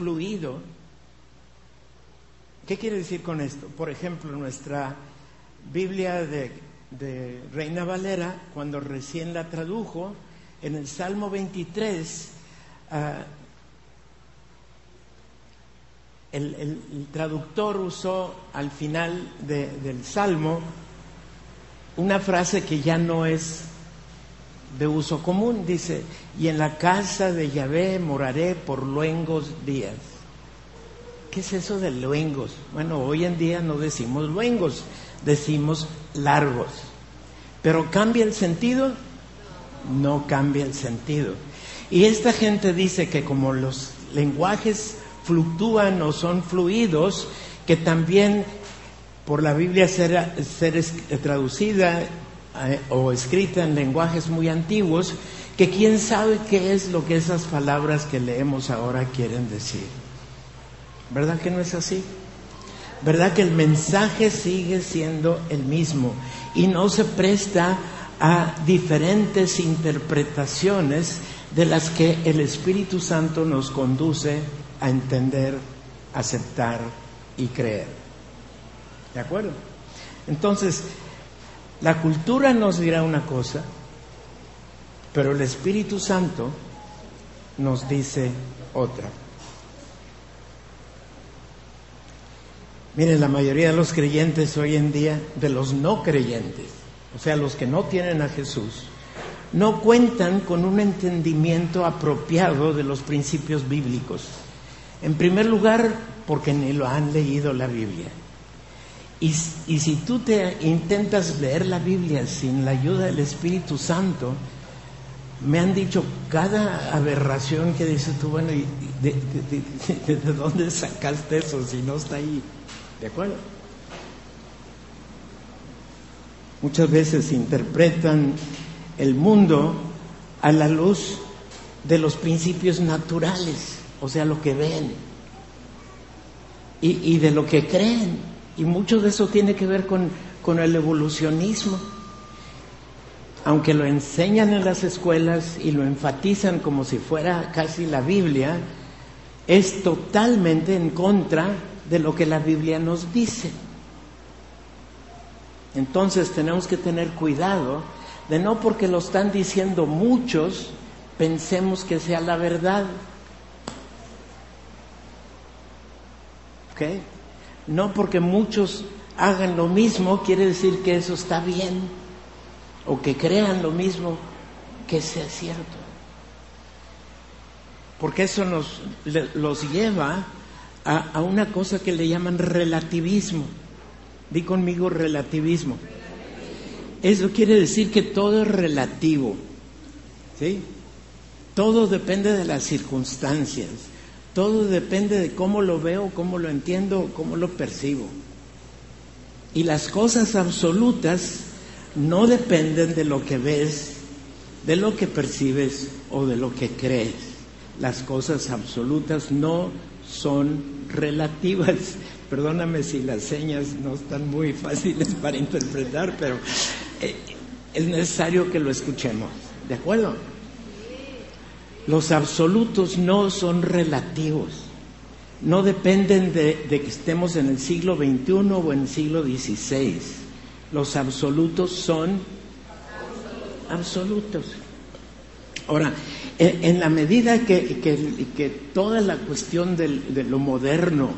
fluido. ¿Qué quiere decir con esto? Por ejemplo, nuestra Biblia de, Reina Valera, cuando recién la tradujo, en el Salmo 23, ah, el, traductor usó al final del Salmo una frase que ya no es de uso común, dice, y en la casa de Yahvé moraré por luengos días. ¿Qué es eso de luengos? Bueno, hoy en día no decimos luengos, decimos largos. Pero ¿cambia el sentido? No cambia el sentido. Y esta gente dice que como los lenguajes fluctúan o son fluidos, que también por la Biblia ser, ser traducida o escrita en lenguajes muy antiguos, que quién sabe qué es lo que esas palabras que leemos ahora quieren decir. ¿Verdad que no es así? ¿Verdad que el mensaje sigue siendo el mismo y no se presta a diferentes interpretaciones de las que el Espíritu Santo nos conduce a entender, aceptar y creer? ¿De acuerdo? Entonces, la cultura nos dirá una cosa, pero el Espíritu Santo nos dice otra. Miren, la mayoría de los creyentes hoy en día, de los no creyentes, o sea, los que no tienen a Jesús, no cuentan con un entendimiento apropiado de los principios bíblicos. En primer lugar, porque ni lo han leído la Biblia. Y, si tú te intentas leer la Biblia sin la ayuda del Espíritu Santo, me han dicho cada aberración que dices tú, bueno, de, de, dónde sacaste eso si no está ahí? ¿De acuerdo? Muchas veces interpretan el mundo a la luz de los principios naturales, o sea, lo que ven y, y de lo que creen. Y mucho de eso tiene que ver con, el evolucionismo. Aunque lo enseñan en las escuelas y lo enfatizan como si fuera casi la Biblia, es totalmente en contra de lo que la Biblia nos dice. Entonces tenemos que tener cuidado de no porque lo están diciendo muchos, pensemos que sea la verdad. ¿Ok? No porque muchos hagan lo mismo quiere decir que eso está bien o que crean lo mismo que sea cierto. Porque eso nos los lleva a, a una cosa que le llaman relativismo. Di conmigo relativismo. Eso quiere decir que todo es relativo. ¿Sí? Todo depende de las circunstancias. Todo depende de cómo lo veo, cómo lo entiendo, cómo lo percibo. Y las cosas absolutas no dependen de lo que ves, de lo que percibes o de lo que crees. Las cosas absolutas no son relativas. Perdóname si las señas no están muy fáciles para interpretar, pero eh, es necesario que lo escuchemos. ¿De acuerdo? Los absolutos no son relativos, no dependen de, que estemos en el siglo XXI o en el siglo XVI. Los absolutos son absolutos. Ahora, en, la medida que, toda la cuestión de lo moderno,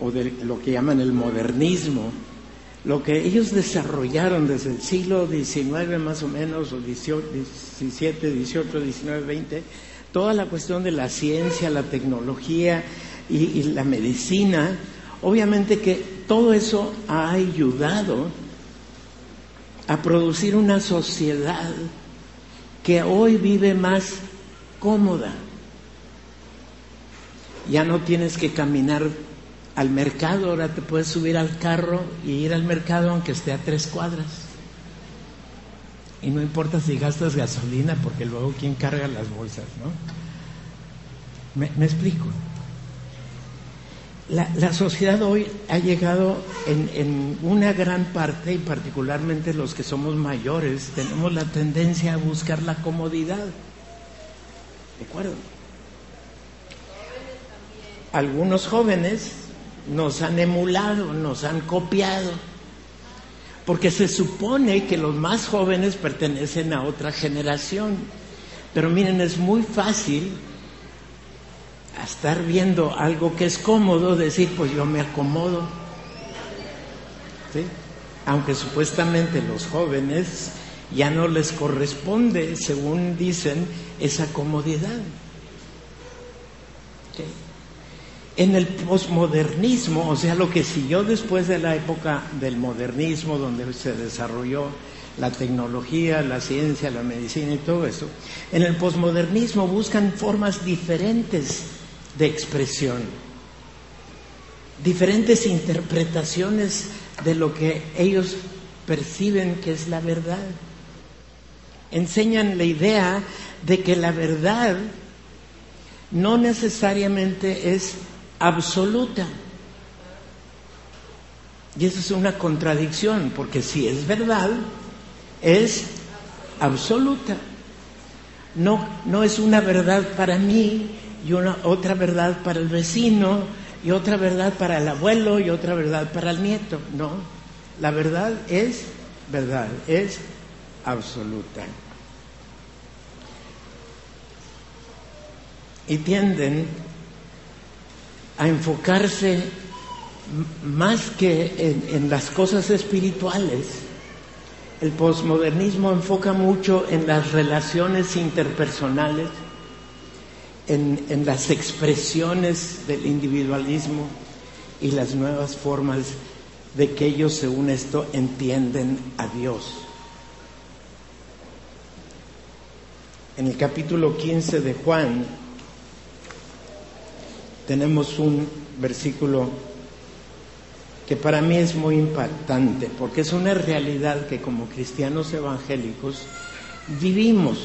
o de lo que llaman el modernismo, lo que ellos desarrollaron desde el siglo XIX más o menos, o XVII, XVIII, XIX, XX, toda la cuestión de la ciencia, la tecnología y, la medicina, obviamente que todo eso ha ayudado a producir una sociedad que hoy vive más cómoda. Ya no tienes que caminar al mercado, ahora te puedes subir al carro y ir al mercado aunque esté a tres cuadras. Y no importa si gastas gasolina, porque luego quién carga las bolsas, ¿no? Me, explico. La, sociedad hoy ha llegado en, en, una gran parte, y particularmente los que somos mayores, tenemos la tendencia a buscar la comodidad. ¿De acuerdo? algunos jóvenes nos han emulado, nos han copiado, porque se supone que los más jóvenes pertenecen a otra generación. Pero miren, es muy fácil estar viendo algo que es cómodo, decir, pues yo me acomodo. Aunque supuestamente los jóvenes ya no les corresponde, según dicen, esa comodidad. En el posmodernismo, o sea, lo que siguió después de la época del modernismo, donde se desarrolló la tecnología, la ciencia, la medicina y todo eso, en el posmodernismo buscan formas diferentes de expresión, diferentes interpretaciones de lo que ellos perciben que es la verdad. Enseñan la idea de que la verdad no necesariamente es absoluta. Y eso es una contradicción, porque si es verdad, es absoluta. No, no es una verdad para mí y una, otra verdad para el vecino y otra verdad para el abuelo y otra verdad para el nieto. No, la verdad es verdad, es absoluta. Y tienden a enfocarse más que en, las cosas espirituales. El posmodernismo enfoca mucho en las relaciones interpersonales, en, en, las expresiones del individualismo y las nuevas formas de que ellos, según esto, entienden a Dios. En el capítulo 15 de Juan, tenemos un versículo que para mí es muy impactante, porque es una realidad que como cristianos evangélicos vivimos.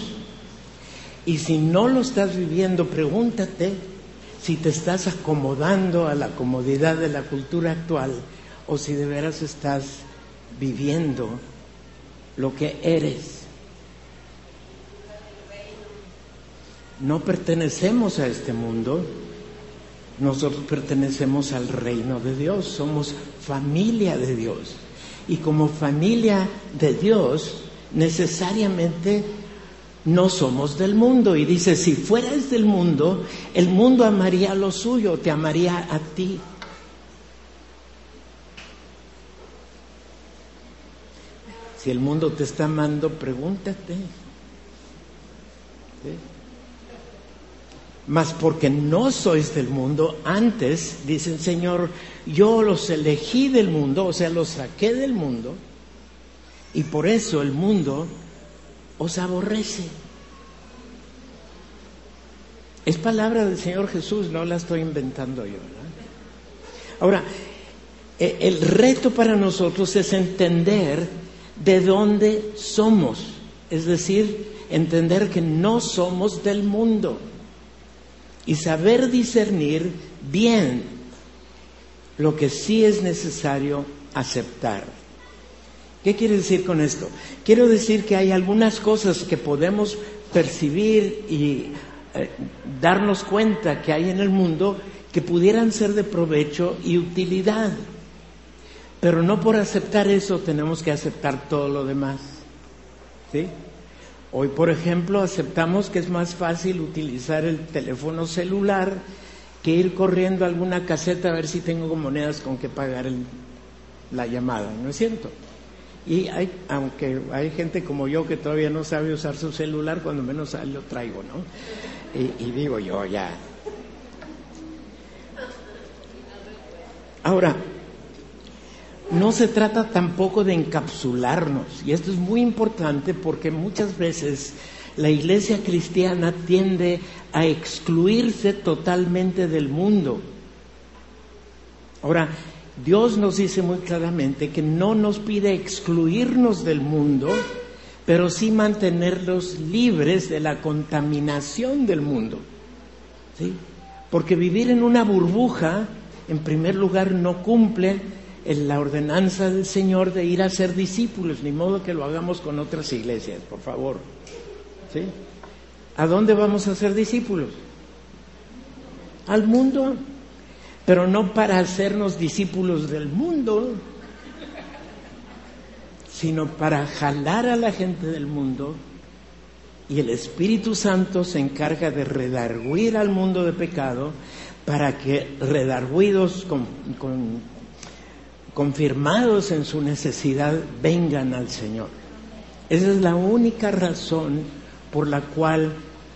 Y si no lo estás viviendo, pregúntate si te estás acomodando a la comodidad de la cultura actual o si de veras estás viviendo lo que eres. No pertenecemos a este mundo, nosotros pertenecemos al reino de Dios, somos familia de Dios. Y como familia de Dios, necesariamente no somos del mundo. Y dice, si fueras del mundo, el mundo amaría lo suyo, te amaría a ti. Si el mundo te está amando, pregúntate. Mas porque no sois del mundo, antes, dice el Señor, yo los elegí del mundo, o sea, los saqué del mundo, y por eso el mundo os aborrece. Es palabra del Señor Jesús, no la estoy inventando yo. Ahora, e, el reto para nosotros es entender de dónde somos, es decir, entender que no somos del mundo y saber discernir bien lo que sí es necesario aceptar. ¿Qué quiere decir con esto? Quiero decir que hay algunas cosas que podemos percibir y eh, darnos cuenta que hay en el mundo que pudieran ser de provecho y utilidad. Pero no por aceptar eso tenemos que aceptar todo lo demás. ¿Sí? Hoy, por ejemplo, aceptamos que es más fácil utilizar el teléfono celular que ir corriendo a alguna caseta a ver si tengo monedas con que pagar la llamada, ¿no es cierto? Y hay, aunque hay gente como yo que todavía no sabe usar su celular, cuando menos lo traigo, ¿no? Y, y digo yo, ya. Ahora, no se trata tampoco de encapsularnos, y esto es muy importante porque muchas veces la iglesia cristiana tiende a excluirse totalmente del mundo. Ahora, Dios nos dice muy claramente que no nos pide excluirnos del mundo, pero sí mantenerlos libres de la contaminación del mundo. ¿Sí? Porque vivir en una burbuja, en primer lugar, no cumple en la ordenanza del Señor de ir a ser discípulos, ni modo que lo hagamos con otras iglesias, por favor. ¿Sí? ¿A dónde vamos a ser discípulos? Al mundo. pero no para hacernos discípulos del mundo, sino para jalar a la gente del mundo y el Espíritu Santo se encarga de redarguir al mundo de pecado para que redarguidos confirmados en su necesidad vengan al Señor. Esa es la única razón por la cual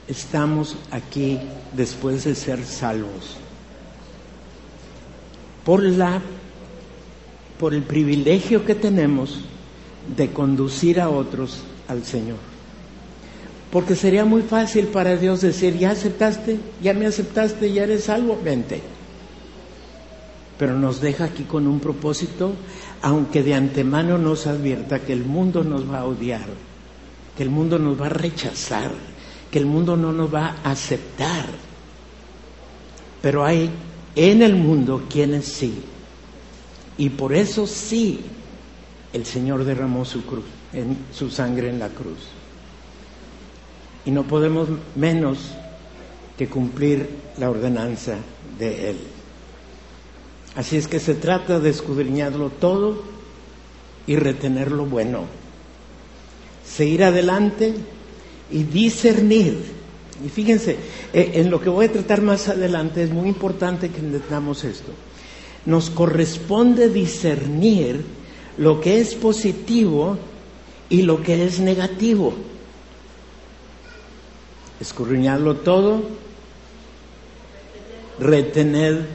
estamos aquí después de ser salvos. Por la por el privilegio que tenemos de conducir a otros al Señor. Porque sería muy fácil para Dios decir, ya aceptaste, ya me aceptaste, ya eres salvo, vente. Pero nos deja aquí con un propósito, aunque de antemano nos advierta que el mundo nos va a odiar, que el mundo nos va a rechazar, que el mundo no nos va a aceptar. Pero hay en el mundo quienes sí. Y por eso sí el Señor derramó su cruz, en, su sangre en la cruz. Y no podemos menos que cumplir la ordenanza de Él. Así es que se trata de escudriñarlo todo y retener lo bueno. Seguir adelante y discernir. Y fíjense, eh, en lo que voy a tratar más adelante es muy importante que entendamos esto. Nos corresponde discernir lo que es positivo y lo que es negativo. Escurriñarlo todo, retener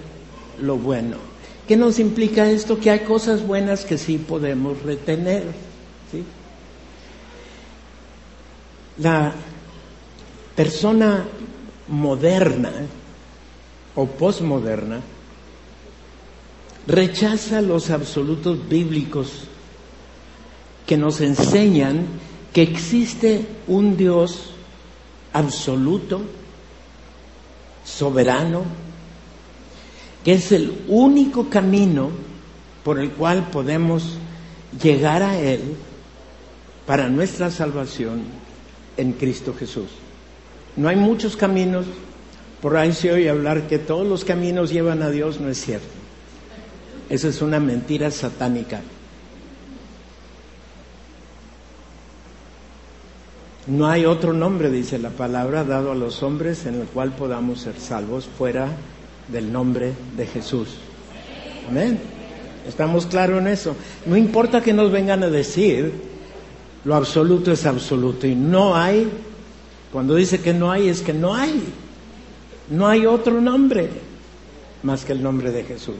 lo bueno. ¿Qué nos implica esto? Que hay cosas buenas que sí podemos retener. La persona moderna o posmoderna rechaza los absolutos bíblicos que nos enseñan que existe un Dios absoluto, soberano, que es el único camino por el cual podemos llegar a Él para nuestra salvación en Cristo Jesús. No hay muchos caminos, por ahí se oye hablar que todos los caminos llevan a Dios, no es cierto. Esa es una mentira satánica. No hay otro nombre, dice la palabra, dado a los hombres en el cual podamos ser salvos fuera del nombre de Jesús. Amén. Estamos claros en eso. No importa que nos vengan a decir, lo absoluto es absoluto y no hay, cuando dice que no hay, es que no hay. No hay otro nombre más que el nombre de Jesús.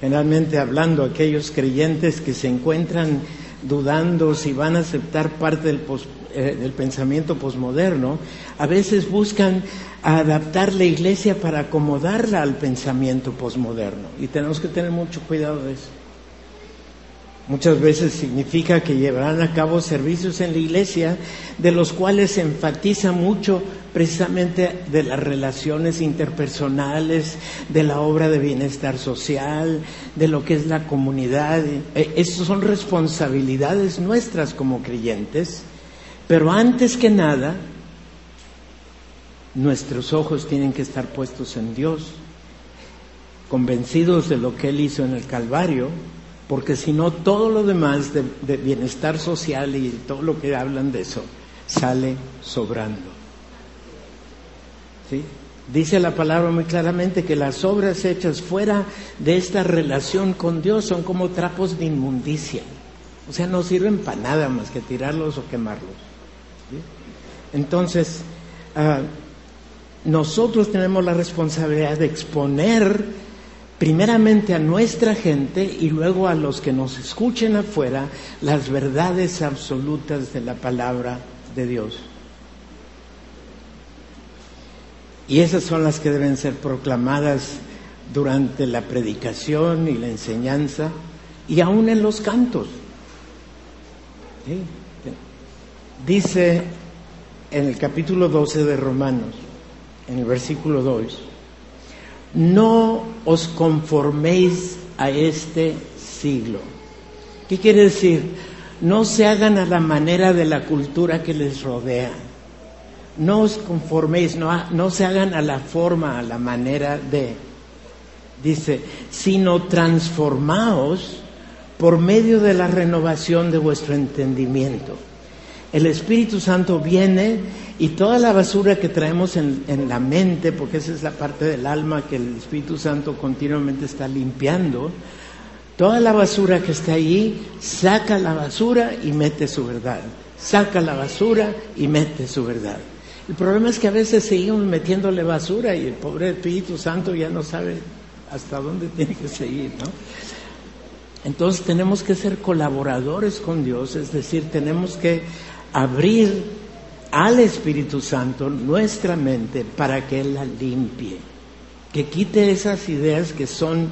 Generalmente hablando, aquellos creyentes que se encuentran dudando si van a aceptar parte del, eh, del pensamiento posmoderno, a veces buscan adaptar la iglesia para acomodarla al pensamiento posmoderno. Y tenemos que tener mucho cuidado de eso. Muchas veces significa que llevarán a cabo servicios en la iglesia de los cuales se enfatiza mucho precisamente de las relaciones interpersonales, de la obra de bienestar social, de lo que es la comunidad. Eh, Esas son responsabilidades nuestras como creyentes, pero antes que nada, nuestros ojos tienen que estar puestos en Dios, convencidos de lo que Él hizo en el Calvario porque si no todo lo demás de, bienestar social y todo lo que hablan de eso sale sobrando. ¿Sí? Dice la palabra muy claramente que las obras hechas fuera de esta relación con Dios son como trapos de inmundicia. O sea, no sirven para nada más que tirarlos o quemarlos. Entonces, ah, nosotros tenemos la responsabilidad de exponer primeramente a nuestra gente y luego a los que nos escuchen afuera las verdades absolutas de la palabra de Dios. Y esas son las que deben ser proclamadas durante la predicación y la enseñanza y aún en los cantos. Dice en el capítulo 12 de Romanos, en el versículo 2, no os conforméis a este siglo. ¿Qué quiere decir? No se hagan a la manera de la cultura que les rodea. no os conforméis, no, no se hagan a la forma, a la manera de, dice, sino transformaos por medio de la renovación de vuestro entendimiento. El Espíritu Santo viene y toda la basura que traemos en, la mente, porque esa es la parte del alma que el Espíritu Santo continuamente está limpiando, toda la basura que está ahí, saca la basura y mete su verdad. Saca la basura y mete su verdad. El problema es que a veces seguimos metiéndole basura y el pobre Espíritu Santo ya no sabe hasta dónde tiene que seguir, ¿no? Entonces tenemos que ser colaboradores con Dios, es decir, tenemos que abrir al Espíritu Santo nuestra mente para que Él la limpie, que quite esas ideas que son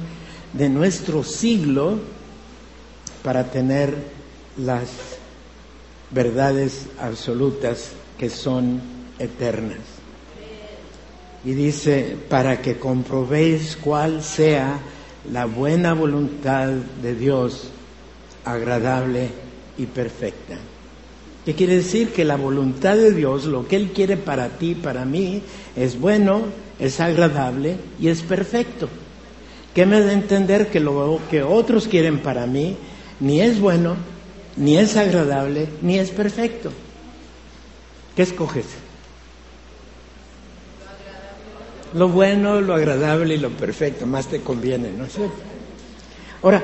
de nuestro siglo para tener las verdades absolutas que son eternas. Y dice, para que comprobéis cuál sea la buena voluntad de Dios, agradable y perfecta. ¿Qué quiere decir? Que la voluntad de Dios, lo que Él quiere para ti, para mí, es bueno, es agradable y es perfecto. ¿Qué me da a entender que lo que otros quieren para mí ni es bueno, ni es agradable, ni es perfecto? ¿Qué escoges? Lo bueno, lo agradable y lo perfecto, más te conviene, ¿no es cierto? Ahora,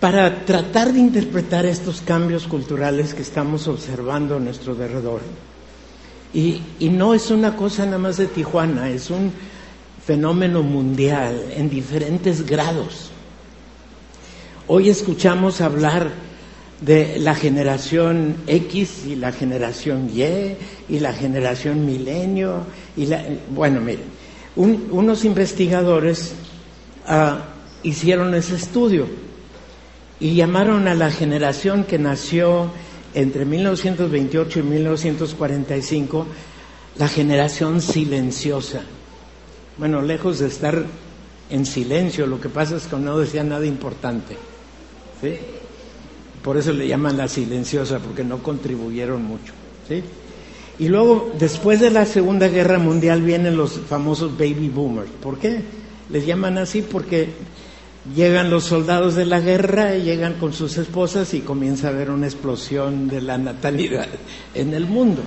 para tratar de interpretar estos cambios culturales que estamos observando a nuestro derredor, y, no es una cosa nada más de Tijuana, es un fenómeno mundial en diferentes grados. Hoy escuchamos hablar de la generación X y la generación Y y la generación milenio y la, bueno miren unos investigadores uh, hicieron ese estudio y llamaron a la generación que nació entre 1928 y 1945 la generación silenciosa bueno lejos de estar en silencio lo que pasa es que no decía nada importante ¿sí? Por eso le llaman la silenciosa, porque no contribuyeron mucho. ¿sí? Y luego, después de la Segunda Guerra Mundial, vienen los famosos baby boomers. ¿Por qué? Les llaman así porque llegan los soldados de la guerra, llegan con sus esposas y comienza a haber una explosión de la natalidad en el mundo.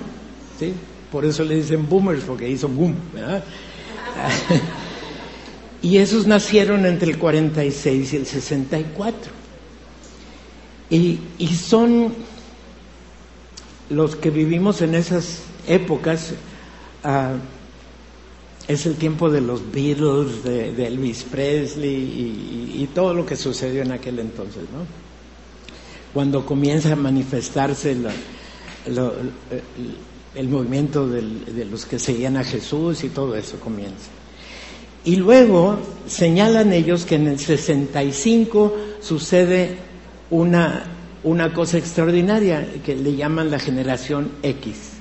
¿sí? Por eso le dicen boomers, porque hizo boom. y esos nacieron entre el 46 y el 64. Y, son los que vivimos en esas épocas, ah, es el tiempo de los Beatles, de, Elvis Presley y, todo lo que sucedió en aquel entonces, ¿no? Cuando comienza a manifestarse el movimiento de los que seguían a Jesús y todo eso comienza. Y luego señalan ellos que en el 65 sucede una, una cosa extraordinaria que le llaman la generación X.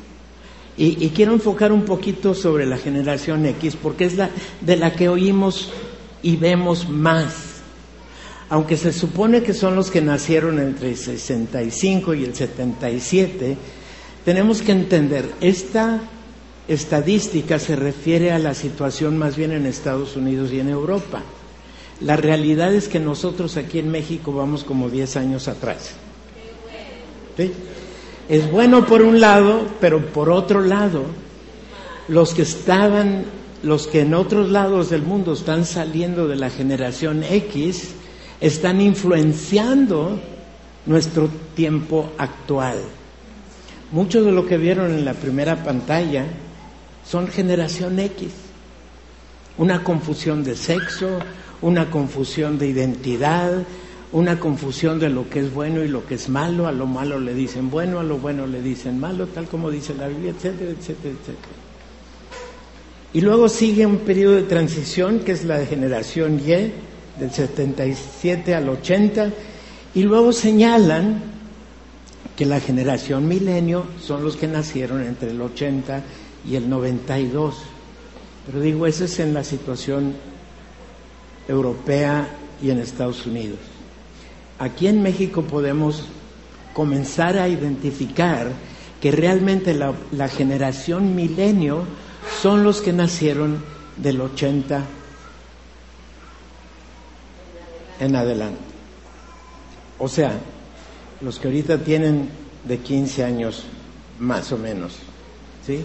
Y, quiero enfocar un poquito sobre la generación X porque es la de la que oímos y vemos más. Aunque se supone que son los que nacieron entre el 65 y el 77, tenemos que entender, esta estadística se refiere a la situación más bien en Estados Unidos y en Europa. La realidad es que nosotros aquí en México vamos como 10 años atrás. Es bueno por un lado, pero por otro lado, los que estaban, los que en otros lados del mundo están saliendo de la generación X, están influenciando nuestro tiempo actual. Mucho de lo que vieron en la primera pantalla son generación X. Una confusión de sexo, una confusión de identidad, una confusión de lo que es bueno y lo que es malo, a lo malo le dicen bueno, a lo bueno le dicen malo, tal como dice la Biblia, etcétera, etcétera, etcétera. Y luego sigue un periodo de transición que es la generación Y, del 77 al 80, y luego señalan que la generación milenio son los que nacieron entre el 80 y el 92. Pero digo, eso es en la situación europea y en Estados Unidos. Aquí en México podemos comenzar a identificar que realmente la, generación milenio son los que nacieron del 80 en adelante. O sea, los que ahorita tienen de 15 años más o menos. ¿Sí?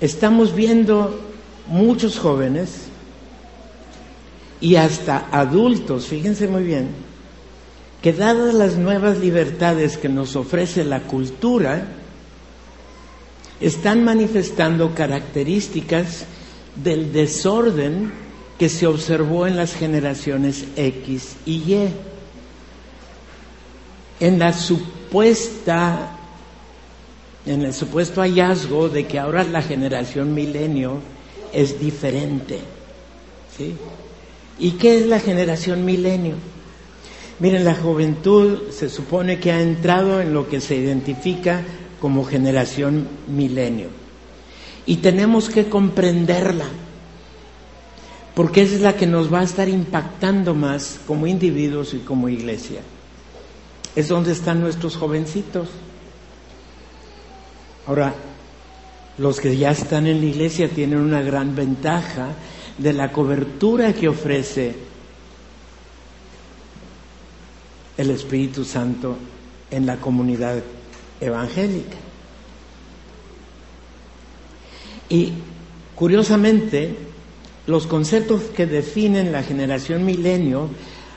Estamos viendo muchos jóvenes y hasta adultos, fíjense muy bien, que dadas las nuevas libertades que nos ofrece la cultura, están manifestando características del desorden que se observó en las generaciones X y Y. En la supuesta en el supuesto hallazgo de que ahora la generación milenio es diferente. ¿sí? ¿Y qué es la generación milenio? Miren, la juventud se supone que ha entrado en lo que se identifica como generación milenio. Y tenemos que comprenderla, porque esa es la que nos va a estar impactando más como individuos y como iglesia. Es donde están nuestros jovencitos. Ahora, los que ya están en la iglesia tienen una gran ventaja de la cobertura que ofrece el Espíritu Santo en la comunidad evangélica. Y curiosamente, los conceptos que definen la generación milenio,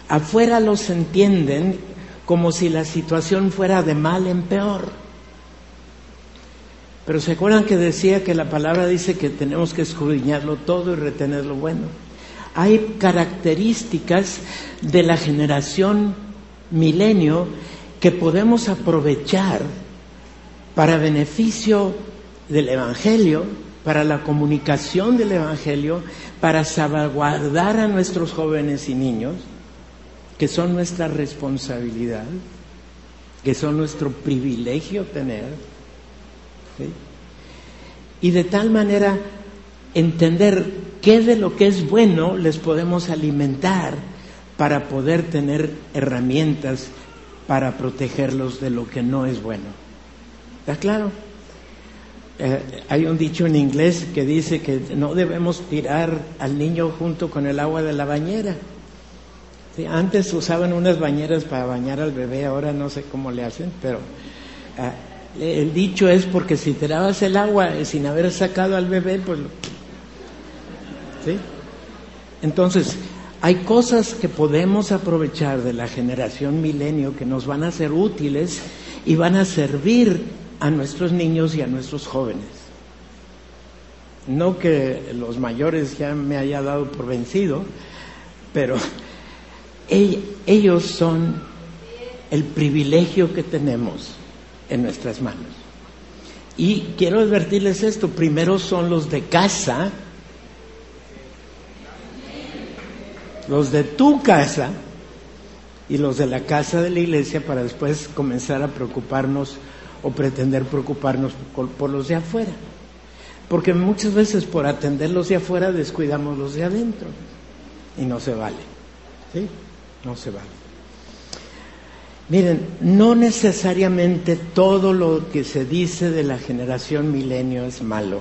afuera los entienden como si la situación fuera de mal en peor. Pero se acuerdan que decía que la palabra dice que tenemos que escudriñarlo todo y retener lo bueno. Hay características de la generación milenio que podemos aprovechar para beneficio del Evangelio, para la comunicación del Evangelio, para salvaguardar a nuestros jóvenes y niños, que son nuestra responsabilidad, que son nuestro privilegio tener y de tal manera entender qué de lo que es bueno les podemos alimentar para poder tener herramientas para protegerlos de lo que no es bueno. ¿Está claro? Eh, hay un dicho en inglés que dice que no debemos tirar al niño junto con el agua de la bañera. antes usaban unas bañeras para bañar al bebé, ahora no sé cómo le hacen, pero ah, el dicho es porque si te lavas el agua sin haber sacado al bebé, pues... ¿Sí? Entonces, hay cosas que podemos aprovechar de la generación milenio que nos van a ser útiles y van a servir a nuestros niños y a nuestros jóvenes. No que los mayores ya me haya dado por vencido, pero ellos son el privilegio que tenemos en nuestras manos. Y quiero advertirles esto, primero son los de casa, los de tu casa y los de la casa de la iglesia para después comenzar a preocuparnos o pretender preocuparnos por, los de afuera. Porque muchas veces por atender los de afuera descuidamos los de adentro y no se vale. ¿Sí? No se vale. Miren, no necesariamente todo lo que se dice de la generación milenio es malo.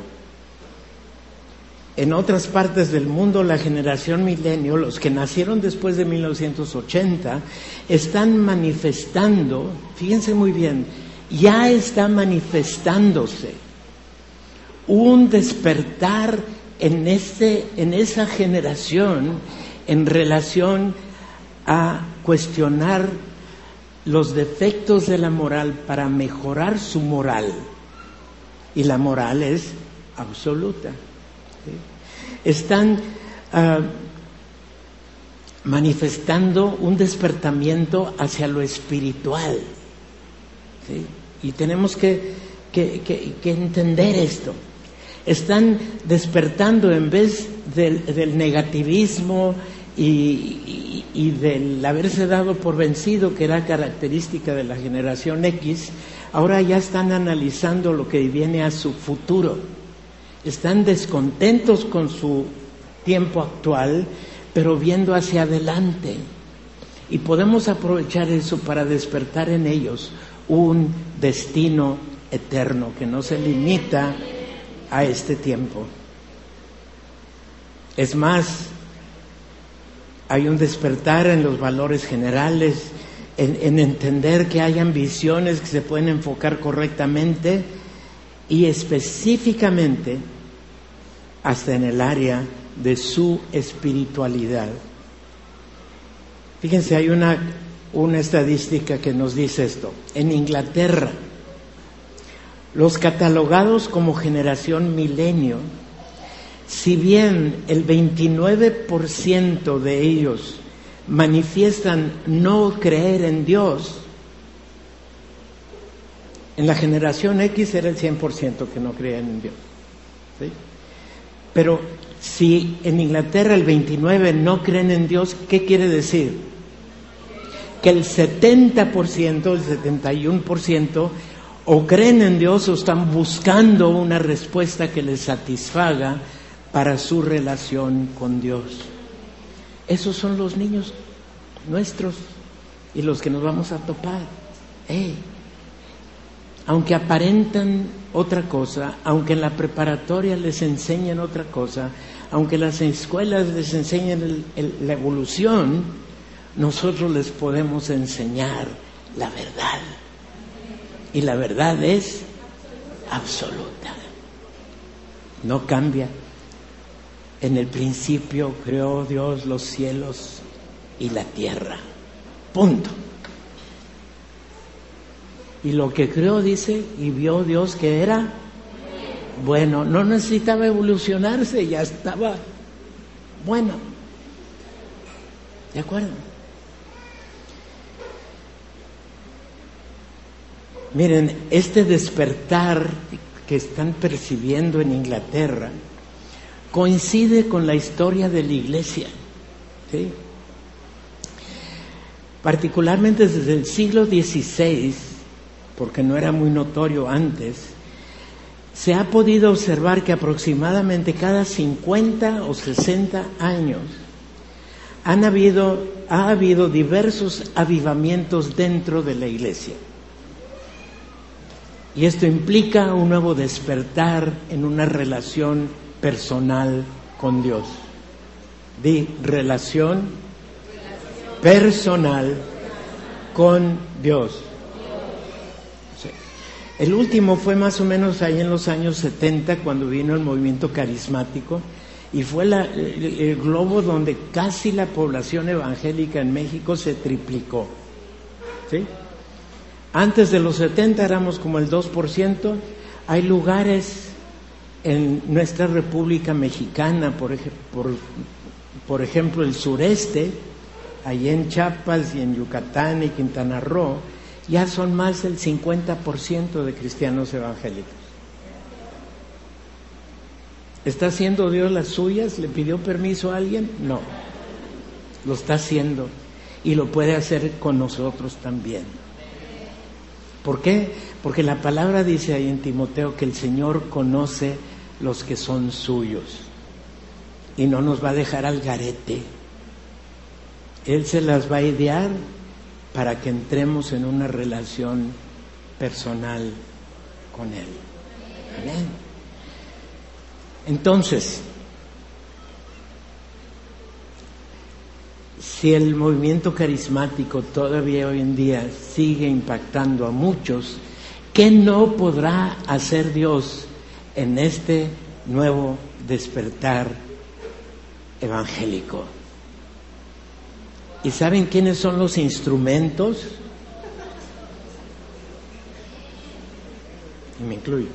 En otras partes del mundo, la generación milenio, los que nacieron después de 1980, están manifestando, fíjense muy bien, ya está manifestándose un despertar en, este, en esa generación en relación a cuestionar los defectos de la moral para mejorar su moral. Y la moral es absoluta. Están ah, manifestando un despertamiento hacia lo espiritual. Y tenemos que, entender esto. Están despertando en vez del negativismo y, del haberse dado por vencido, que era característica de la generación X, ahora ya están analizando lo que viene a su futuro. Están descontentos con su tiempo actual, pero viendo hacia adelante. Y podemos aprovechar eso para despertar en ellos un destino eterno que no se limita a este tiempo. Es más, hay un despertar en los valores generales, en, entender que hay ambiciones que se pueden enfocar correctamente y específicamente hasta en el área de su espiritualidad. Fíjense, hay una, una estadística que nos dice esto. En Inglaterra, los catalogados como generación milenio, si bien el 29% de ellos manifiestan no creer en Dios, en la generación X era el 100% que no creían en Dios. Pero si en Inglaterra el 29% no creen en Dios, ¿qué quiere decir? Que el 70%, el 71% o creen en Dios o están buscando una respuesta que les satisfaga para su relación con Dios. Esos son los niños nuestros y los que nos vamos a topar. Aunque aparentan otra cosa, aunque en la preparatoria les enseñan otra cosa, aunque las escuelas les enseñan la evolución, nosotros les podemos enseñar la verdad. Y la verdad es absoluta. No cambia. En el principio creó Dios los cielos y la tierra. Punto. Y lo que creó dice, y vio Dios que era bueno, no necesitaba evolucionarse, ya estaba bueno. ¿De acuerdo? Miren, este despertar que están percibiendo en Inglaterra, coincide con la historia de la iglesia. Particularmente desde el siglo XVI, porque no era muy notorio antes, se ha podido observar que aproximadamente cada 50 o 60 años han habido, ha habido diversos avivamientos dentro de la iglesia. Y esto implica un nuevo despertar en una relación personal con Dios. Di relación personal con Dios. El último fue más o menos ahí en los años 70 cuando vino el movimiento carismático y fue el, globo donde casi la población evangélica en México se triplicó. Antes de los 70 éramos como el 2%. Hay lugares en nuestra República Mexicana, por, ejemplo, el sureste, allí en Chiapas y en Yucatán y Quintana Roo, ya son más del 50% de cristianos evangélicos. ¿Está haciendo Dios las suyas? ¿Le pidió permiso a alguien? No. Lo está haciendo y lo puede hacer con nosotros también. ¿Por qué? Porque la palabra dice ahí en Timoteo que el Señor conoce los que son suyos y no nos va a dejar al garete. Él se las va a idear para que entremos en una relación personal con Él. Amén. Entonces, si el movimiento carismático todavía hoy en día sigue impactando a muchos, ¿qué no podrá hacer Dios en este nuevo despertar evangélico. ¿Y saben quiénes son los instrumentos? Y me incluyo.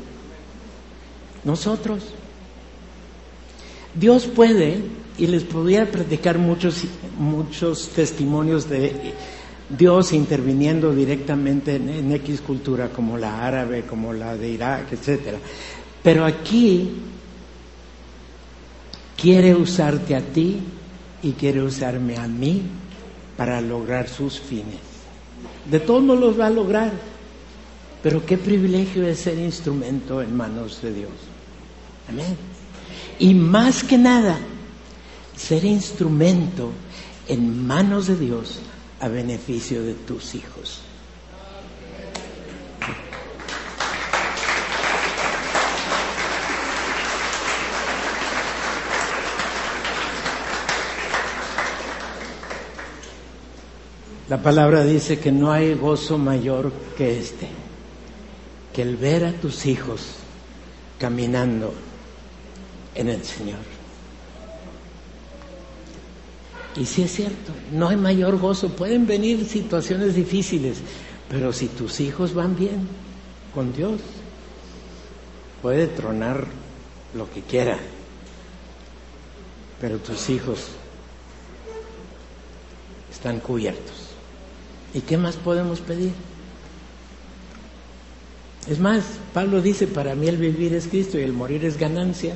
Nosotros. Dios puede, y les podría predicar muchos, muchos testimonios de Dios interviniendo directamente en, en, X cultura, como la árabe, como la de Irak, etcétera. Pero aquí quiere usarte a ti y quiere usarme a mí para lograr sus fines. De todos modos los va a lograr, pero qué privilegio es ser instrumento en manos de Dios. Amén. Y más que nada, ser instrumento en manos de Dios a beneficio de tus hijos. La palabra dice que no hay gozo mayor que este, que el ver a tus hijos caminando en el Señor. Y si es cierto, no hay mayor gozo. Pueden venir situaciones difíciles, pero si tus hijos van bien con Dios, puede tronar lo que quiera, pero tus hijos están cubiertos. ¿Y qué más podemos pedir? Es más, Pablo dice, para mí el vivir es Cristo y el morir es ganancia.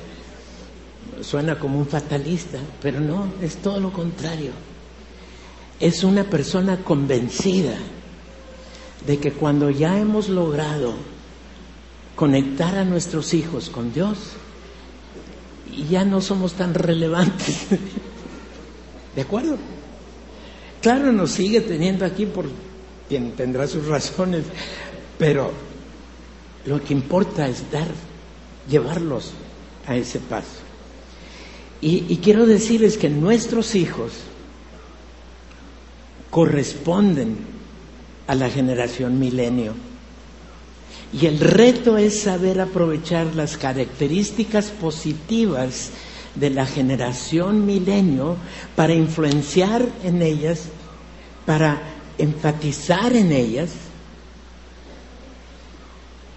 Suena como un fatalista, pero no, es todo lo contrario. Es una persona convencida de que cuando ya hemos logrado conectar a nuestros hijos con Dios, ya no somos tan relevantes. ¿De acuerdo? Claro, nos sigue teniendo aquí por quien tendrá sus razones, pero lo que importa es dar, llevarlos a ese paso. Y, quiero decirles que nuestros hijos corresponden a la generación milenio. Y el reto es saber aprovechar las características positivas de la generación milenio para influenciar en ellas, para enfatizar en ellas.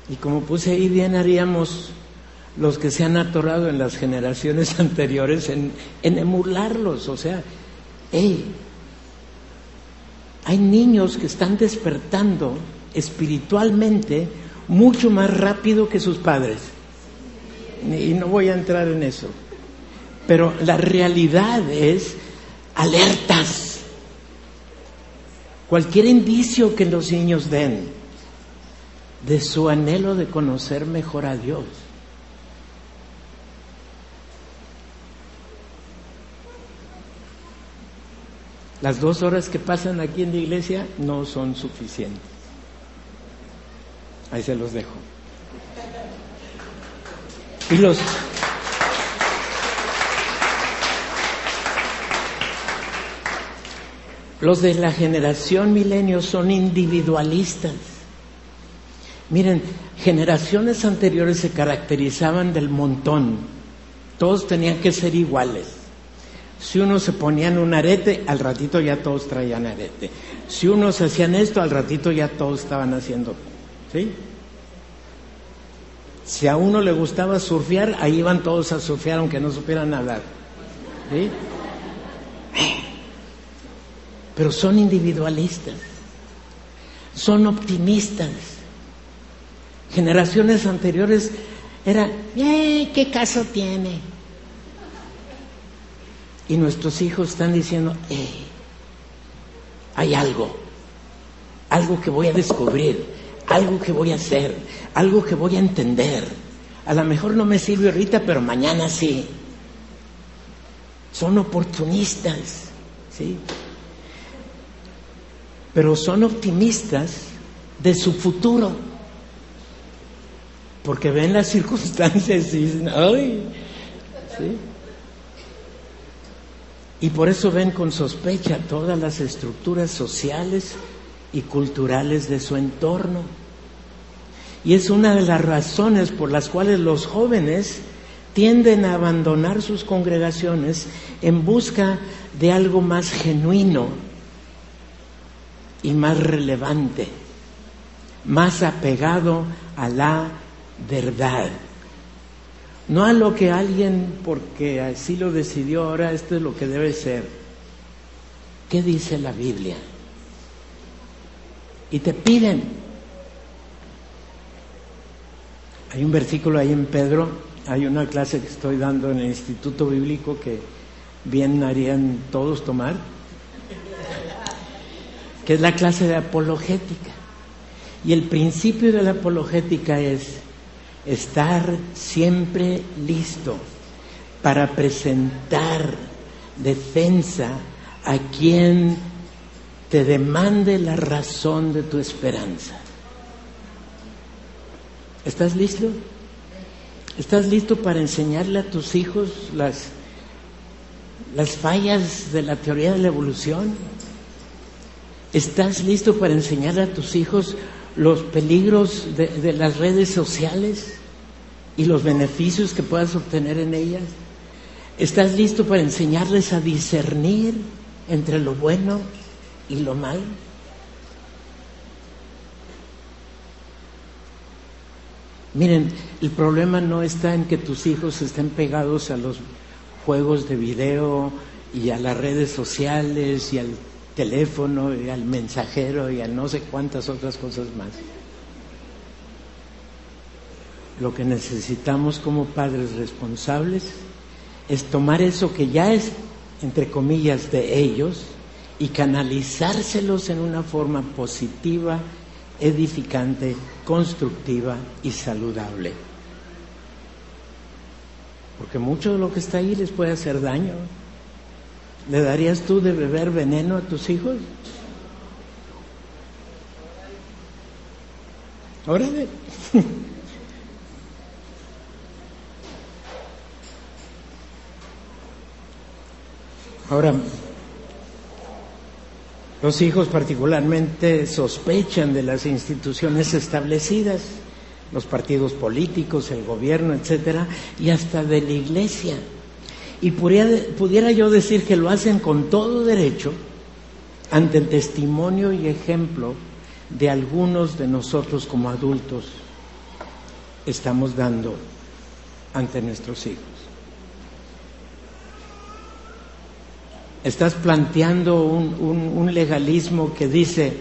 Y como puse ahí, bien haríamos los que se han atorado en las generaciones anteriores en, emularlos. O sea, hey, hay niños que están despertando espiritualmente mucho más rápido que sus padres. Y no voy a entrar en eso. Pero la realidad es alertas. Cualquier indicio que los niños den de su anhelo de conocer mejor a Dios. Las dos horas que pasan aquí en la iglesia no son suficientes. Ahí se los dejo. Y los, Los de la generación milenio son individualistas. Miren, generaciones anteriores se caracterizaban del montón. Todos tenían que ser iguales. Si uno se ponían un arete, al ratito ya todos traían arete. Si unos hacían esto, al ratito ya todos estaban haciendo. ¿Sí? Si a uno le gustaba surfear, ahí iban todos a surfear aunque no supieran hablar. ¿Sí? Pero son individualistas, son optimistas. Generaciones anteriores era, eh, ¿qué caso tiene? Y nuestros hijos están diciendo, eh, hay algo, algo que voy a descubrir, algo que voy a hacer, algo que voy a entender. A lo mejor no me sirve ahorita, pero mañana sí. Son oportunistas, ¿sí? Pero son optimistas de su futuro, porque ven las circunstancias y dicen, ¡ay! ¿Sí? Y por eso ven con sospecha todas las estructuras sociales y culturales de su entorno. Y es una de las razones por las cuales los jóvenes tienden a abandonar sus congregaciones en busca de algo más genuino, y más relevante, más apegado a la verdad. No a lo que alguien, porque así lo decidió, ahora esto es lo que debe ser. ¿Qué dice la Biblia? Y te piden. Hay un versículo ahí en Pedro, hay una clase que estoy dando en el Instituto Bíblico que bien harían todos tomar que es la clase de apologética. Y el principio de la apologética es estar siempre listo para presentar defensa a quien te demande la razón de tu esperanza. ¿Estás listo? ¿Estás listo para enseñarle a tus hijos las, las fallas de la teoría de la evolución? ¿Estás listo para enseñar a tus hijos los peligros de, las redes sociales y los beneficios que puedas obtener en ellas? ¿Estás listo para enseñarles a discernir entre lo bueno y lo malo? Miren, el problema no está en que tus hijos estén pegados a los juegos de video y a las redes sociales y al teléfono y al mensajero y a no sé cuántas otras cosas más. Lo que necesitamos como padres responsables es tomar eso que ya es, entre comillas, de ellos y canalizárselos en una forma positiva, edificante, constructiva y saludable. Porque mucho de lo que está ahí les puede hacer daño. ¿Le darías tú de beber veneno a tus hijos? Órale. Ahora, los hijos particularmente sospechan de las instituciones establecidas, los partidos políticos, el gobierno, etcétera, y hasta de la iglesia. Y pudiera, yo decir que lo hacen con todo derecho ante el testimonio y ejemplo de algunos de nosotros como adultos estamos dando ante nuestros hijos. Estás planteando un, legalismo que dice,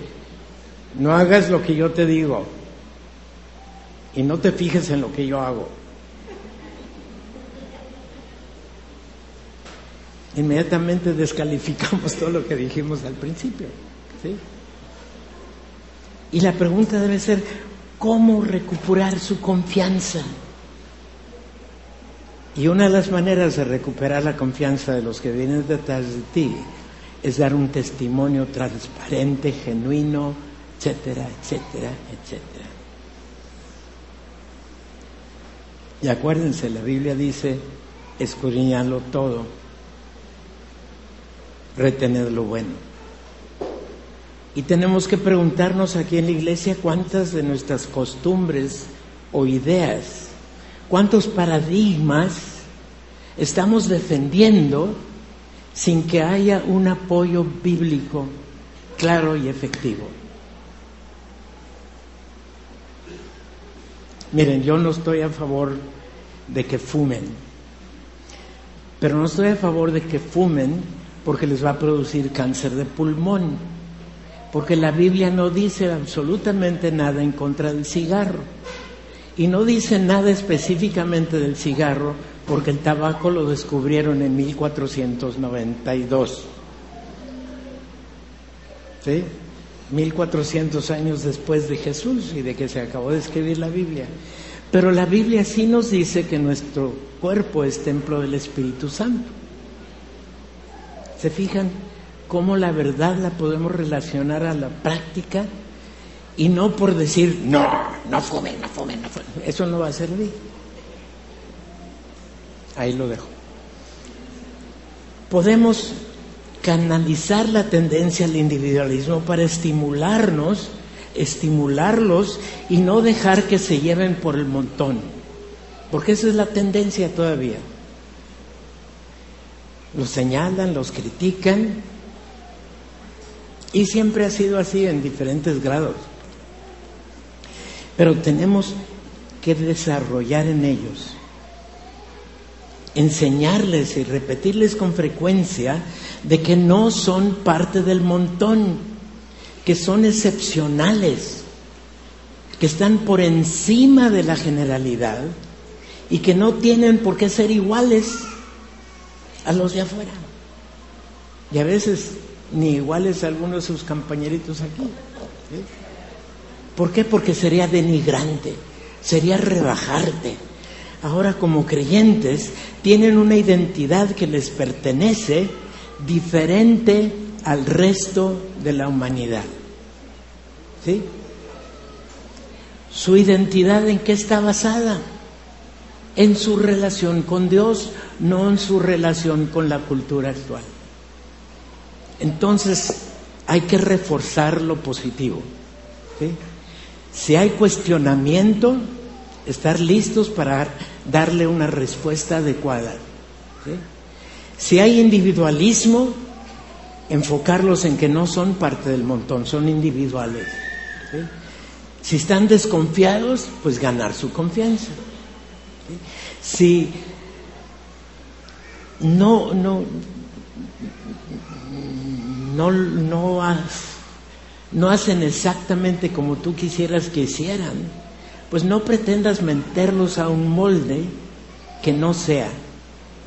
no hagas lo que yo te digo y no te fijes en lo que yo hago. Inmediatamente descalificamos todo lo que dijimos al principio. Y la pregunta debe ser, ¿cómo recuperar su confianza? Y una de las maneras de recuperar la confianza de los que vienen detrás de ti es dar un testimonio transparente, genuino, etcétera, etcétera, etcétera. Y acuérdense, la Biblia dice, escudriñarlo todo, retener lo bueno. Y tenemos que preguntarnos aquí en la iglesia cuántas de nuestras costumbres o ideas cuántos paradigmas estamos defendiendo sin que haya un apoyo bíblico claro y efectivo. Miren, yo no estoy a favor de que fumen, pero no estoy a favor de que fumen porque les va a producir cáncer de pulmón, porque la Biblia no dice absolutamente nada en contra del cigarro. Y no dice nada específicamente del cigarro porque el tabaco lo descubrieron en 1492. ¿Sí? 1400 años después de Jesús y de que se acabó de escribir la Biblia. Pero la Biblia sí nos dice que nuestro cuerpo es templo del Espíritu Santo. ¿Se fijan cómo la verdad la podemos relacionar a la práctica? y no por decir, no, no fumen, no fumen, no fumen. Eso no va a servir. Ahí lo dejo. Podemos canalizar la tendencia al individualismo para estimularnos, estimularlos y no dejar que se lleven por el montón. Porque esa es la tendencia todavía. Los señalan, los critican y siempre ha sido así en diferentes grados. Pero tenemos que desarrollar en ellos, enseñarles y repetirles con frecuencia de que no son parte del montón, que son excepcionales, que están por encima de la generalidad y que no tienen por qué ser iguales a los de afuera. Y a veces ni iguales a algunos de sus compañeritos aquí. ¿Por qué? Porque sería denigrante, sería rebajarte. Ahora como creyentes tienen una identidad que les pertenece diferente al resto de la humanidad. ¿Sí? ¿Su identidad en qué está basada? En su relación con Dios, no en su relación con la cultura actual. Entonces, hay que reforzar lo positivo. Si hay cuestionamiento, estar listos para darle una respuesta adecuada. Si hay individualismo, enfocarlos en que no son parte del montón, son individuales. Si están desconfiados, pues ganar su confianza. Si no, no, no, no, hacen exactamente como tú quisieras que hicieran, pues no pretendas meterlos a un molde que no sea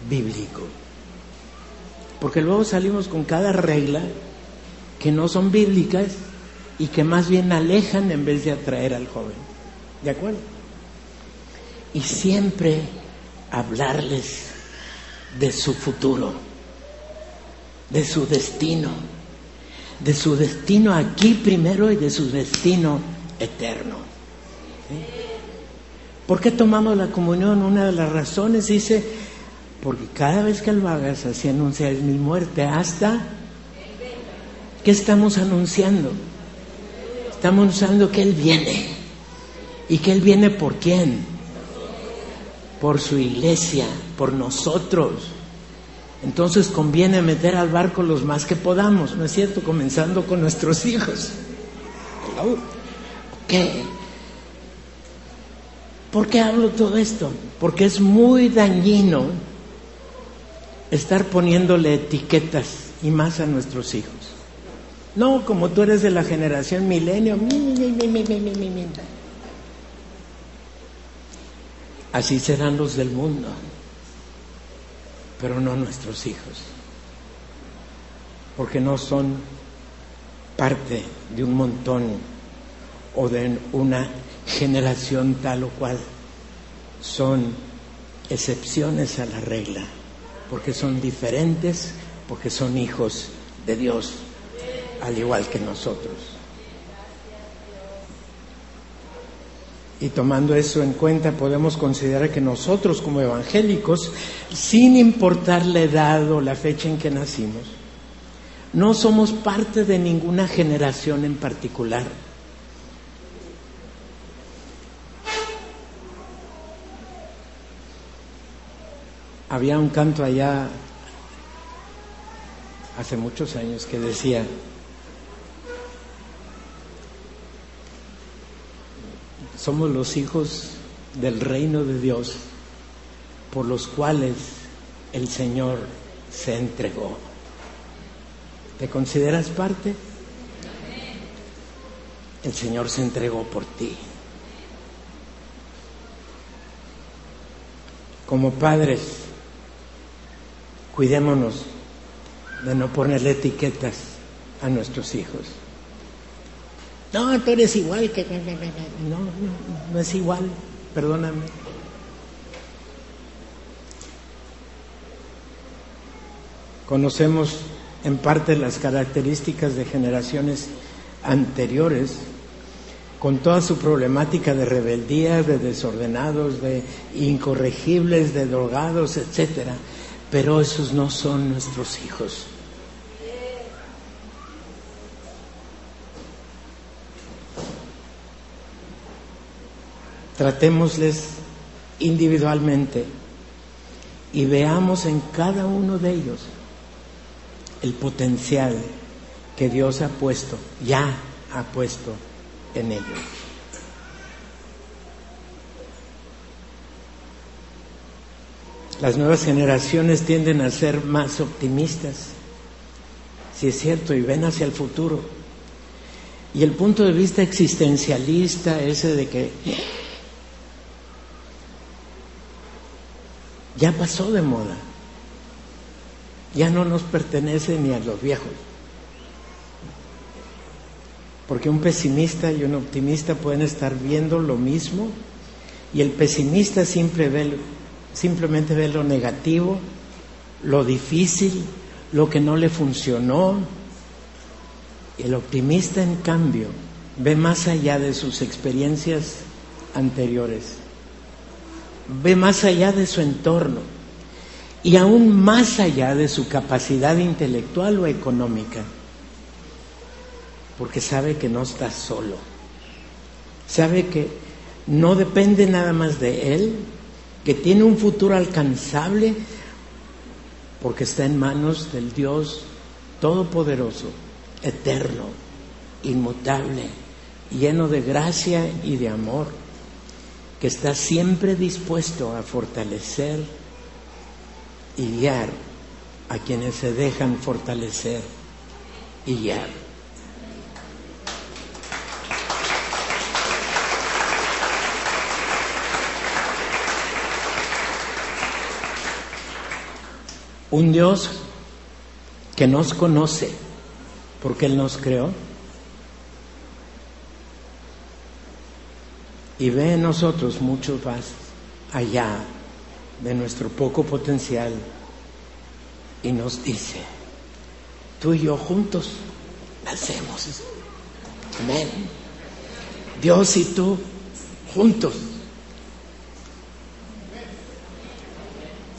bíblico. Porque luego salimos con cada regla que no son bíblicas y que más bien alejan en vez de atraer al joven. ¿De acuerdo? Y siempre hablarles de su futuro, de su destino, de su destino aquí primero y de su destino eterno. ¿Por qué tomamos la comunión? Una de las razones dice, porque cada vez que lo hagas así anuncias mi muerte hasta... ¿Qué estamos anunciando? Estamos anunciando que Él viene. ¿Y que Él viene por quién? Por su iglesia, por nosotros. Entonces conviene meter al barco los más que podamos, ¿no es cierto? Comenzando con nuestros hijos. ¿Qué? ¿Por qué hablo todo esto? Porque es muy dañino estar poniéndole etiquetas y más a nuestros hijos. No, como tú eres de la generación milenio, así serán los del mundo, pero no nuestros hijos, porque no son parte de un montón o de una generación tal o cual, son excepciones a la regla porque son diferentes, porque son hijos de Dios, al igual que nosotros. Y tomando eso en cuenta, podemos considerar que nosotros como evangélicos, sin importar la edad o la fecha en que nacimos, no somos parte de ninguna generación en particular. Había un canto allá hace muchos años que decía, somos los hijos del reino de Dios por los cuales el Señor se entregó. ¿Te consideras parte? El Señor se entregó por ti. Como padres, cuidémonos de no ponerle etiquetas a nuestros hijos. No, tú eres igual que... No, no, no es igual, perdóname. Conocemos en parte las características de generaciones anteriores, con toda su problemática de rebeldía, de desordenados, de incorregibles, de drogados, etcétera pero esos no son nuestros hijos. Tratémosles individualmente y veamos en cada uno de ellos el potencial que Dios ha puesto, ya ha puesto en ellos. Las nuevas generaciones tienden a ser más optimistas, si es cierto, y ven hacia el futuro. Y el punto de vista existencialista, ese de que ya pasó de moda, ya no nos pertenece ni a los viejos. Porque un pesimista y un optimista pueden estar viendo lo mismo y el pesimista ve simplemente ve lo negativo, lo difícil, lo que no le funcionó. El optimista, en cambio, ve más allá de sus experiencias anteriores, ve más allá de su entorno y aún más allá de su capacidad intelectual o económica. porque sabe que no está solo. Sabe que no depende nada más de Él, que tiene un futuro alcanzable, porque está en manos del Dios Todopoderoso, eterno, inmutable, lleno de gracia y de amor, que está siempre dispuesto a fortalecer y guiar a quienes se dejan fortalecer y guiar. Un Dios que nos conoce porque Él nos creó y ve en nosotros mucho más allá de nuestro poco potencial y nos dice, tú y yo juntos hacemos. Amén. Dios y tú juntos.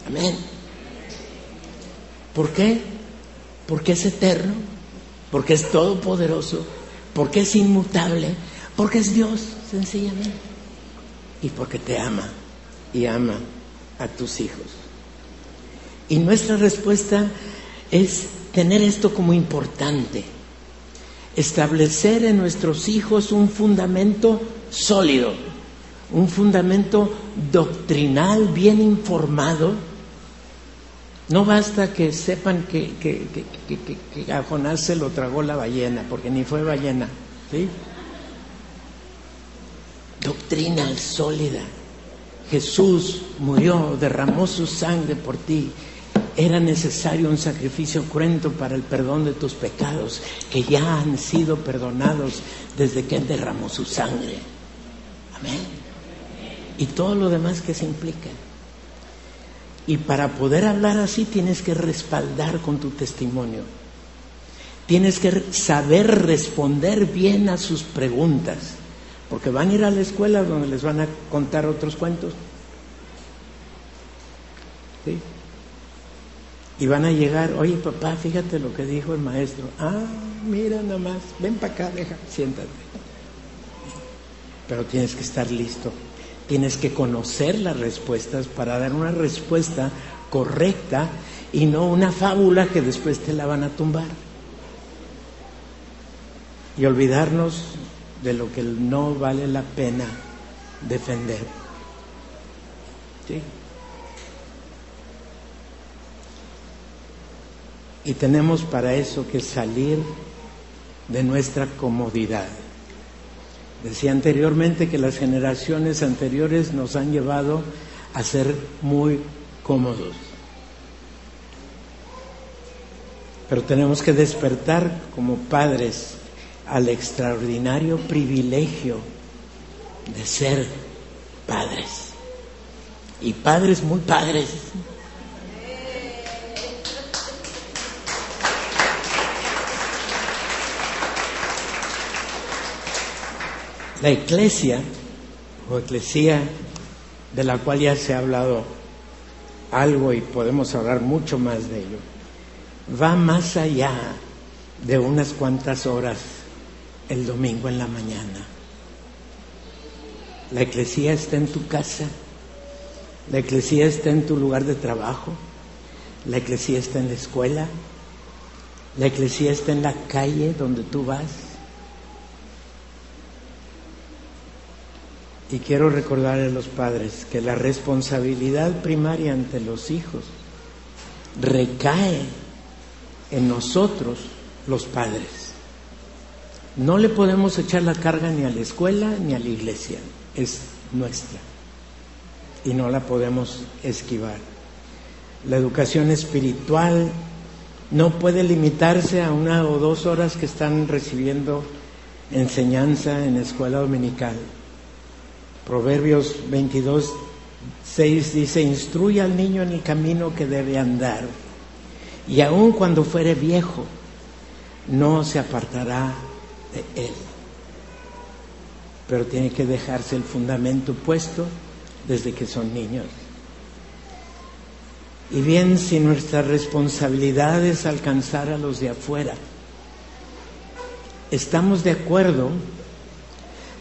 Amén. ¿Por qué? Porque es eterno, porque es todopoderoso, porque es inmutable, porque es Dios, sencillamente. Y porque te ama y ama a tus hijos. Y nuestra respuesta es tener esto como importante, establecer en nuestros hijos un fundamento sólido, un fundamento doctrinal bien informado. No basta que sepan que, que, a Jonás se lo tragó la ballena, porque ni fue ballena. ¿sí? Doctrina sólida. Jesús murió, derramó su sangre por ti. Era necesario un sacrificio cruento para el perdón de tus pecados, que ya han sido perdonados desde que Él derramó su sangre. Amén. Y todo lo demás que se implica. Y para poder hablar así tienes que respaldar con tu testimonio. Tienes que saber responder bien a sus preguntas porque van a ir a la escuela donde les van a contar otros cuentos. ¿Sí? Y van a llegar, oye papá, fíjate lo que dijo el maestro. Ah, mira nada más, ven para acá, deja, siéntate. Pero tienes que estar listo, tienes que conocer las respuestas para dar una respuesta correcta y no una fábula que después te la van a tumbar. Y olvidarnos de lo que no vale la pena defender. ¿Sí? Y tenemos para eso que salir de nuestra comodidad. Decía anteriormente que las generaciones anteriores nos han llevado a ser muy cómodos. Pero tenemos que despertar como padres al extraordinario privilegio de ser padres. Y padres muy padres. La iglesia o eclesía de la cual ya se ha hablado algo y podemos hablar mucho más de ello, va más allá de unas cuantas horas el domingo en la mañana. La eclesía está en tu casa, la eclesía está en tu lugar de trabajo, la eclesía está en la escuela, la eclesía está en la calle donde tú vas. Y quiero recordar a los padres que la responsabilidad primaria ante los hijos recae en nosotros los padres. No le podemos echar la carga ni a la escuela ni a la iglesia, es nuestra y no la podemos esquivar. La educación espiritual no puede limitarse a una o dos horas que están recibiendo enseñanza en escuela dominical. Proverbios 22, 6 dice, instruye al niño en el camino que debe andar, y aun cuando fuere viejo, no se apartará de Él. Pero tiene que dejarse el fundamento puesto desde que son niños. Y bien, si nuestra responsabilidad es alcanzar a los de afuera, estamos de acuerdo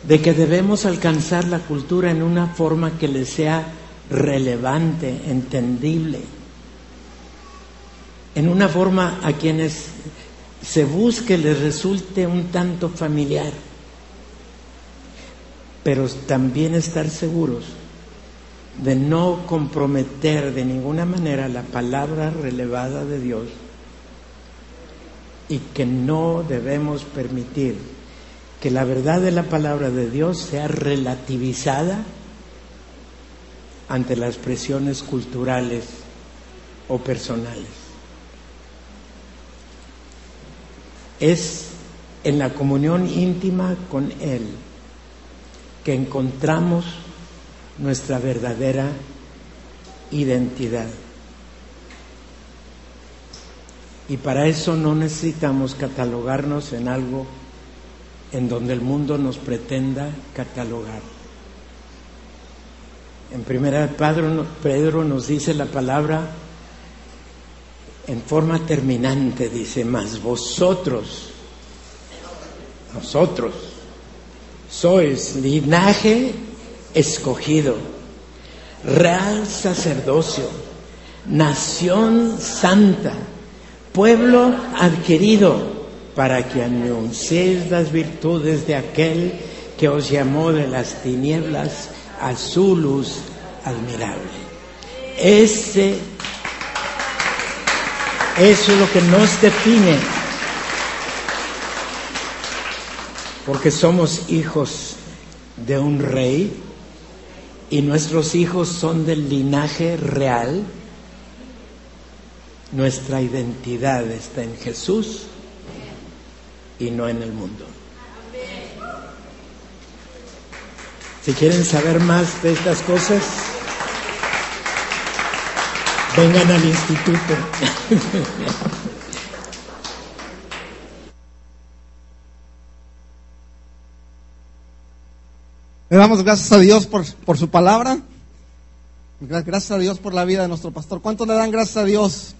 de que debemos alcanzar la cultura en una forma que le sea relevante, entendible, en una forma a quienes se busque les resulte un tanto familiar, pero también estar seguros de no comprometer de ninguna manera la palabra relevada de Dios y que no debemos permitir que la verdad de la palabra de Dios sea relativizada ante las presiones culturales o personales. Es en la comunión íntima con Él que encontramos nuestra verdadera identidad. Y para eso no necesitamos catalogarnos en algo en donde el mundo nos pretenda catalogar. En primera Pedro, nos dice la palabra en forma terminante, dice, mas vosotros, nosotros, sois linaje escogido, real sacerdocio, nación santa, pueblo adquirido, para que anunciéis las virtudes de aquel que os llamó de las tinieblas a su luz admirable. Ese, eso es lo que nos define, porque somos hijos de un rey y nuestros hijos son del linaje real, nuestra identidad está en Jesús y no en el mundo. Si quieren saber más de estas cosas, vengan al instituto. Le damos gracias a Dios por, por su palabra. Gracias a Dios por la vida de nuestro pastor. ¿Cuántos le dan gracias a Dios